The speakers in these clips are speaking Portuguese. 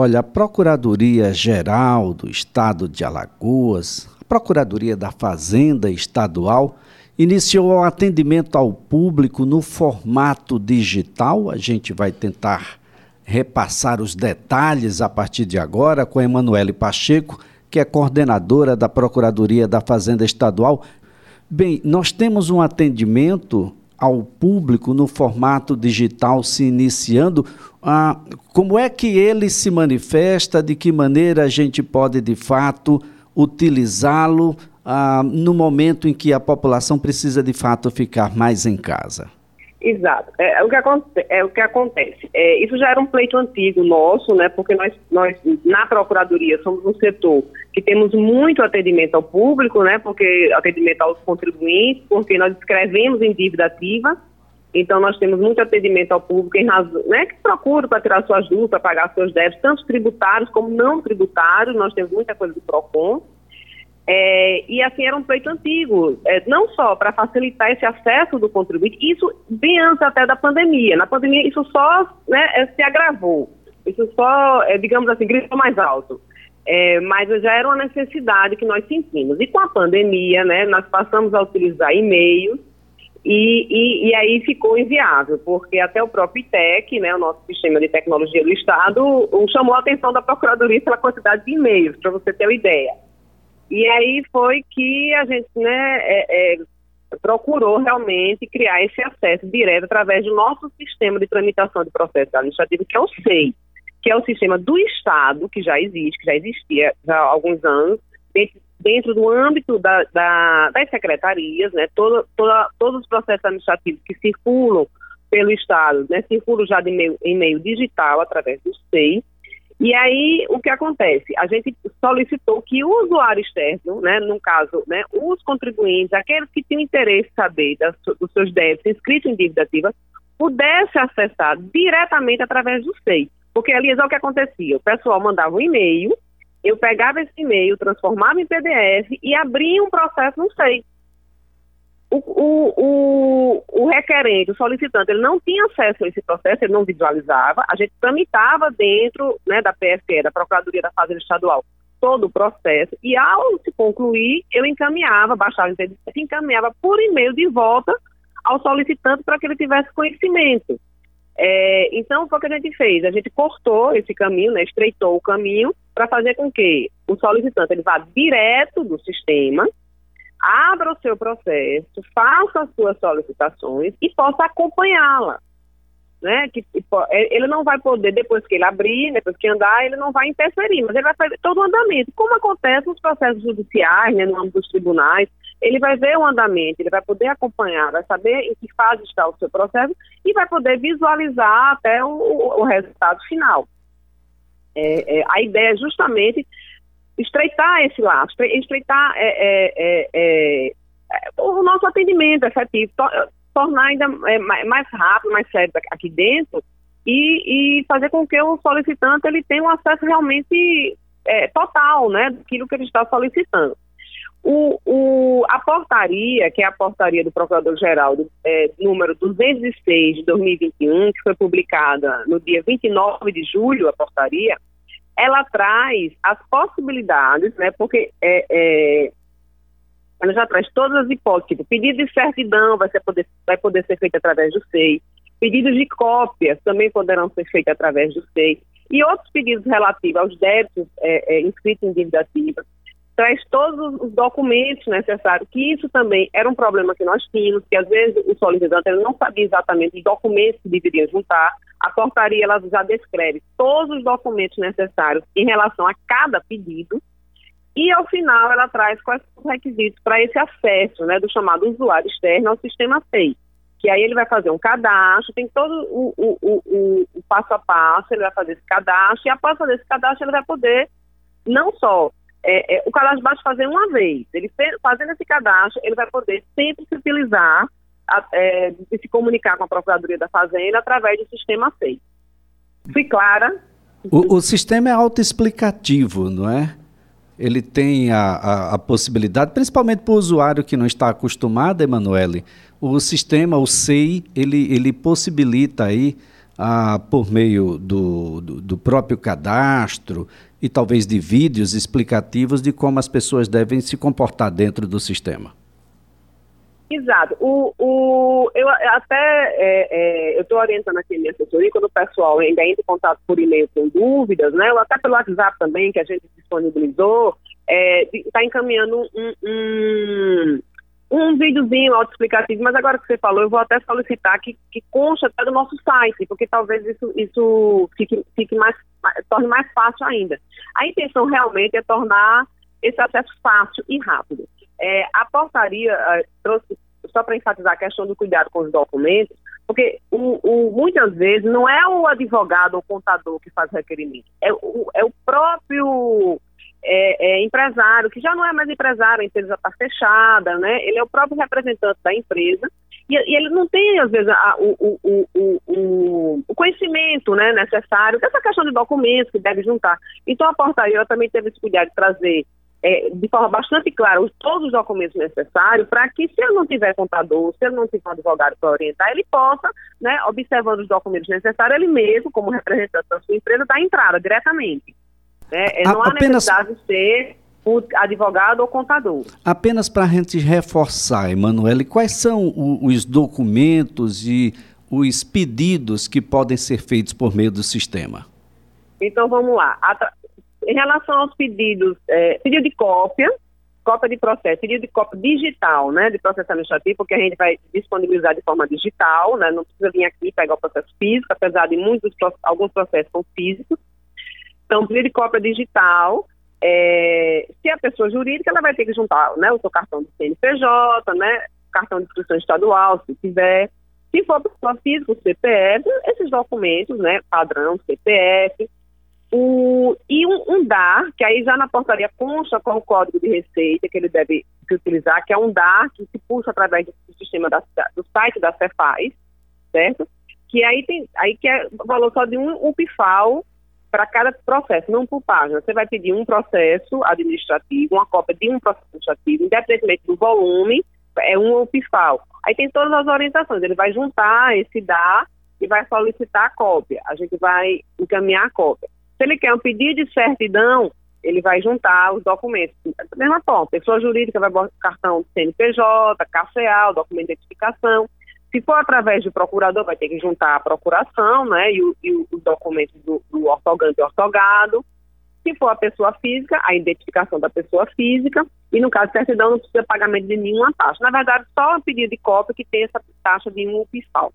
Olha, a Procuradoria-Geral do Estado de Alagoas, a Procuradoria da Fazenda Estadual, iniciou o atendimento ao público no formato digital. A gente vai tentar repassar os detalhes a partir de agora com a Emanuele Pacheco, que é coordenadora da Procuradoria da Fazenda Estadual. Bem, nós temos um atendimento ao público no formato digital se iniciando. Ah, como é que ele se manifesta? De que maneira a gente pode, de fato, utilizá-lo ah, no momento em que a população precisa, de fato, ficar mais em casa? Exato. É, é, o, que é o que acontece. É, isso já era um pleito antigo nosso, né? Porque nós, nós, na Procuradoria, somos um setor que temos muito atendimento ao público, né? Porque atendimento aos contribuintes, porque nós escrevemos em dívida ativa. Então, nós temos muito atendimento ao público em razão, né, que procura para tirar suas dúvidas, para pagar seus débitos, tanto tributários como não tributários. Nós temos muita coisa do PROCON. É, e assim era um pleito antigo, é, não só para facilitar esse acesso do contribuinte, isso bem antes até da pandemia. Na pandemia isso só né, é, se agravou, isso só, é, digamos assim, gritou mais alto. É, mas já era uma necessidade que nós sentimos. E com a pandemia, né, nós passamos a utilizar e-mails e, e, e, aí ficou inviável, porque até o próprio ITEC, né, o nosso sistema de tecnologia do Estado, chamou a atenção da Procuradoria pela quantidade de e-mails, para você ter uma ideia. E aí foi que a gente né, é, é, procurou realmente criar esse acesso direto através do nosso sistema de tramitação de processo administrativo, que é o SEI, que é o sistema do Estado, que já existe, que já existia já há alguns anos, dentro, dentro do âmbito da, da, das secretarias, né, toda, toda, todos os processos administrativos que circulam pelo Estado, né, circulam já de meio, em meio digital, através do SEI, e aí, o que acontece? A gente solicitou que o usuário externo, né, no caso, né, os contribuintes, aqueles que tinham interesse em saber das, dos seus débitos inscritos em dívida ativa, pudesse acessar diretamente através do SEI. Porque, aliás, é o que acontecia. O pessoal mandava um e-mail, eu pegava esse e-mail, transformava em PDF e abria um processo no SEI o, o, o, o, requerente, o solicitante, ele não tinha acesso a esse processo, ele não visualizava, a gente tramitava dentro né, da PFE, da Procuradoria da Fazenda Estadual, todo o processo, e ao se concluir, ele encaminhava, baixava o encaminhava por e-mail de volta ao solicitante para que ele tivesse conhecimento. É, então, o que a gente fez, a gente cortou esse caminho, né, estreitou o caminho, para fazer com que o solicitante ele vá direto do sistema, abra o seu processo, faça as suas solicitações e possa acompanhá-la. Né? Que, é, ele não vai poder, depois que ele abrir, depois que andar, ele não vai interferir, mas ele vai fazer todo o andamento. Como acontece nos processos judiciais, né, no âmbito dos tribunais, ele vai ver o andamento, ele vai poder acompanhar, vai saber em que fase está o seu processo e vai poder visualizar até o, o resultado final. É, é, a ideia é justamente estreitar esse laço, estreitar é, é, é, é, o nosso atendimento efetivo, to, tornar ainda é, mais rápido, mais sério aqui dentro e, e, fazer com que o solicitante ele tenha um acesso realmente total, né, daquilo que ele está solicitando. O, o, a portaria, que é a portaria do Procurador-Geral, é, número 206 de 2021, que foi publicada no dia 29 de julho, a portaria, ela traz as possibilidades, né, porque é, é, ela já traz todas as hipóteses, tipo, pedido de certidão vai, ser poder, vai poder ser feito através do SEI, pedidos de cópias também poderão ser feitos através do SEI, e outros pedidos relativos aos débitos é, é, inscritos em dívida ativa, traz todos os documentos necessários, que isso também era um problema que nós tínhamos, que às vezes o solicitante não sabia exatamente os documentos que deveria juntar, a portaria ela já descreve todos os documentos necessários em relação a cada pedido e ao final ela traz quais são os requisitos para esse acesso, né, do chamado usuário externo ao sistema SEI. Que aí ele vai fazer um cadastro, tem todo o, o, o, o passo a passo, ele vai fazer esse cadastro, e após fazer esse cadastro, ele vai poder não só é, é, o cadastro basta fazer uma vez. Ele fazendo esse cadastro, ele vai poder sempre se utilizar é, de se comunicar com a Procuradoria da Fazenda através do sistema SEI. Fui clara? O, o sistema é autoexplicativo, não é? Ele tem a, a, a possibilidade, principalmente para o usuário que não está acostumado, Emanuele, o sistema, o SEI, ele, ele possibilita aí ah, por meio do, do, do, próprio cadastro e talvez de vídeos explicativos de como as pessoas devem se comportar dentro do sistema. Exato. O, o, eu até é, é, eu estou orientando aqui a minha assessoria quando o pessoal ainda entra em contato por e-mail com dúvidas, né? Ou até pelo WhatsApp também, que a gente disponibilizou, está é, tá encaminhando um, um, um videozinho autoexplicativo, mas agora que você falou, eu vou até solicitar que, que conste até do nosso site, porque talvez isso, isso fique, fique mais, torne mais fácil ainda. A intenção realmente é tornar esse acesso fácil e rápido. É, a portaria uh, trouxe, só para enfatizar a questão do cuidado com os documentos, porque o, o, muitas vezes não é o advogado ou contador que faz o requerimento, é o, é o próprio é, é, empresário, que já não é mais empresário, a empresa está fechada, né? Ele é o próprio representante da empresa e, e ele não tem, às vezes, a, o, o, o, o, conhecimento né, necessário dessa questão de documentos que deve juntar. Então, a portaria também teve esse cuidado de trazer é, de forma bastante clara os, todos os documentos necessários para que, se ele não tiver contador, se ele não tiver advogado para orientar, ele possa, né, observando os documentos necessários, ele mesmo, como representante da sua empresa, dar entrada diretamente. Né? É, não há Apenas... necessidade de ser o advogado ou contador. Apenas para a gente reforçar, Emanuele, quais são os documentos e os pedidos que podem ser feitos por meio do sistema? Então vamos lá. Em relação aos pedidos, é, pedido de cópia, cópia de processo, pedido de cópia digital, né, de processo administrativo, porque a gente vai disponibilizar de forma digital, né, não precisa vir aqui pegar o processo físico, apesar de muitos alguns processos são físicos. Então, pedido de cópia digital, é, se a pessoa jurídica, ela vai ter que juntar né, o seu cartão do CNPJ, né, cartão de inscrição estadual, se tiver. Se for pessoa física, o CPF, esses documentos, né, padrão, CPF, o, e um, um, DAR, que aí já na portaria consta com o código de receita que ele deve utilizar, que é um DAR que se puxa através do, sistema da, do site da Cefaz, certo? Que aí tem, aí que é o valor só de um UPFAL para cada processo, não por página. Você vai pedir um processo administrativo, uma cópia de um processo administrativo, independentemente do volume, é um UPFAL. Aí tem todas as orientações, ele vai juntar esse DAR e vai solicitar a cópia. A gente vai encaminhar a cópia. Se ele quer um pedido de certidão, ele vai juntar os documentos. Da mesma forma, pessoa jurídica vai botar cartão CNPJ, o documento de identificação. Se for através do procurador, vai ter que juntar a procuração, né, e, o, e os documentos do, do ortogante ortogado. Se for a pessoa física, a identificação da pessoa física. E no caso de certidão, não precisa pagamento de nenhuma taxa. Na verdade, só o pedido de cópia que tem essa taxa de um fiscal.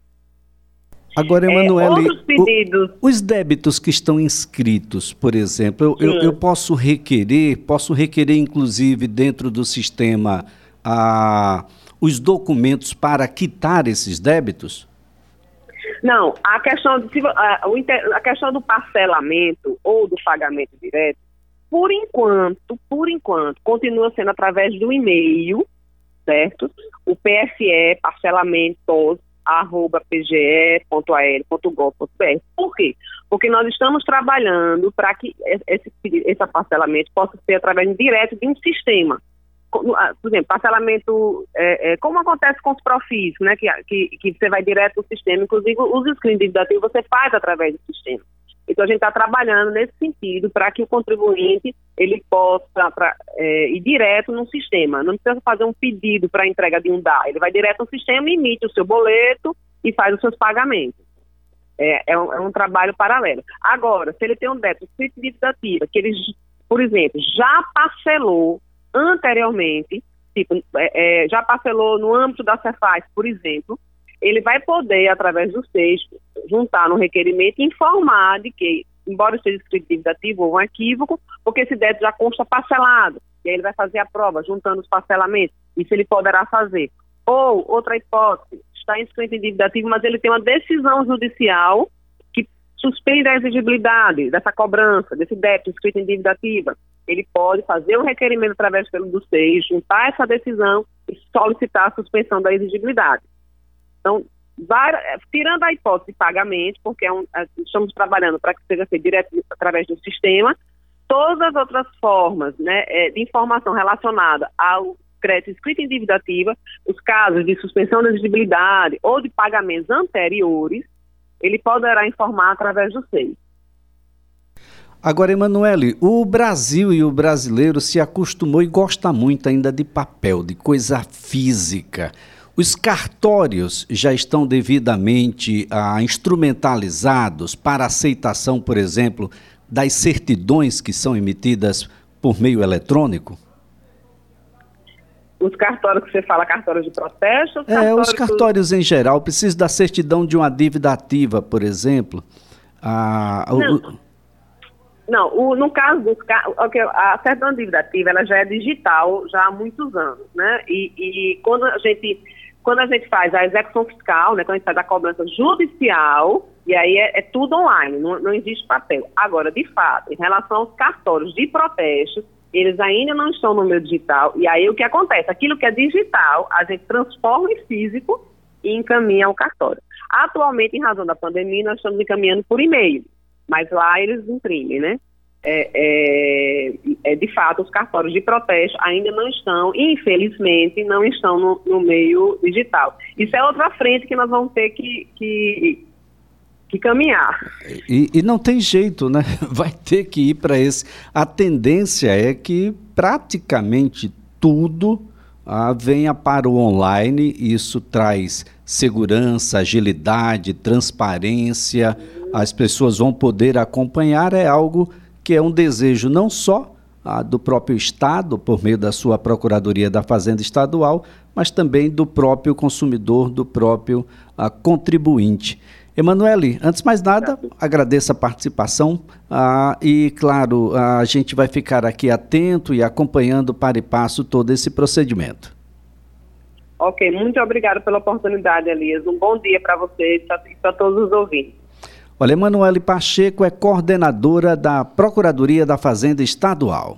Agora, Emanuele, é, os débitos que estão inscritos, por exemplo, eu, eu, eu, posso requerer, posso requerer, inclusive, dentro do sistema, a os documentos para quitar esses débitos? Não, a questão, de, a, questão do parcelamento ou do pagamento direto, por enquanto, por enquanto, continua sendo através do e-mail, certo? O PSE, parcelamentos, arroba pge.al.gov.br. Por quê? Porque nós estamos trabalhando para que esse, esse parcelamento possa ser através direto de um sistema. Ah, por exemplo, parcelamento, é, é, como acontece com os profis, né, que, que, que você vai direto no sistema, inclusive os screen individuativos você faz através do sistema. Então a gente está trabalhando nesse sentido para que o contribuinte ele possa pra, é, ir direto no sistema. Não precisa fazer um pedido para entrega de um DA. Ele vai direto no sistema, emite o seu boleto e faz os seus pagamentos. É, é, um, é um, trabalho paralelo. Agora, se ele tem um débito ativa, que ele, por exemplo, já parcelou anteriormente, tipo, é, é, já parcelou no âmbito da Cefaz, por exemplo, ele vai poder, através do sexto, juntar no requerimento informar de que, embora seja escrito dívida ou um equívoco, porque esse débito já consta parcelado, e aí ele vai fazer a prova, juntando os parcelamentos, isso ele poderá fazer. Ou, outra hipótese, está inscrito em dívida mas ele tem uma decisão judicial suspende a exigibilidade dessa cobrança, desse débito escrito em dívida ativa, ele pode fazer um requerimento através do SEI, juntar essa decisão e solicitar a suspensão da exigibilidade. Então, vai, tirando a hipótese de pagamento, porque é um, é, estamos trabalhando para que seja feito direto através do sistema, todas as outras formas né, é, de informação relacionada ao crédito escrito em dívida ativa, os casos de suspensão da exigibilidade ou de pagamentos anteriores, ele poderá informar através do SEI. Agora, Emanuele, o Brasil e o brasileiro se acostumou e gosta muito ainda de papel, de coisa física. Os cartórios já estão devidamente ah, instrumentalizados para aceitação, por exemplo, das certidões que são emitidas por meio eletrônico? Os cartórios que você fala, cartórios de protesto? É, os cartórios em geral. Preciso da certidão de uma dívida ativa, por exemplo. Ah, Não. O, não, o, no caso dos a certidão de ativa ela já é digital já há muitos anos, né? E, e, quando a gente quando a gente faz a execução fiscal, né, quando a gente faz a cobrança judicial, e aí é, é tudo online, não, não existe papel. Agora, de fato, em relação aos cartórios de protesto, eles ainda não estão no meio digital, e aí o que acontece? Aquilo que é digital, a gente transforma em físico e encaminha ao cartório. Atualmente, em razão da pandemia, nós estamos encaminhando por e-mail mas lá eles imprimem, né? É, é, é, de fato, os cartórios de protesto ainda não estão, infelizmente, não estão no, no, meio digital. Isso é outra frente que nós vamos ter que, que, que caminhar. E, e, não tem jeito, né? Vai ter que ir para esse. A tendência é que praticamente tudo ah, venha para o online, isso traz segurança, agilidade, transparência as pessoas vão poder acompanhar é algo que é um desejo não só ah, do próprio Estado, por meio da sua Procuradoria da Fazenda Estadual, mas também do próprio consumidor, do próprio ah, contribuinte. Emanuele, antes de mais nada, agradeço a participação ah, e, claro, a gente vai ficar aqui atento e acompanhando para e passo todo esse procedimento. Ok, muito obrigado pela oportunidade, Elias. Um bom dia para você e para todos os ouvintes. Olha, Emanuele Pacheco é coordenadora da Procuradoria da Fazenda Estadual.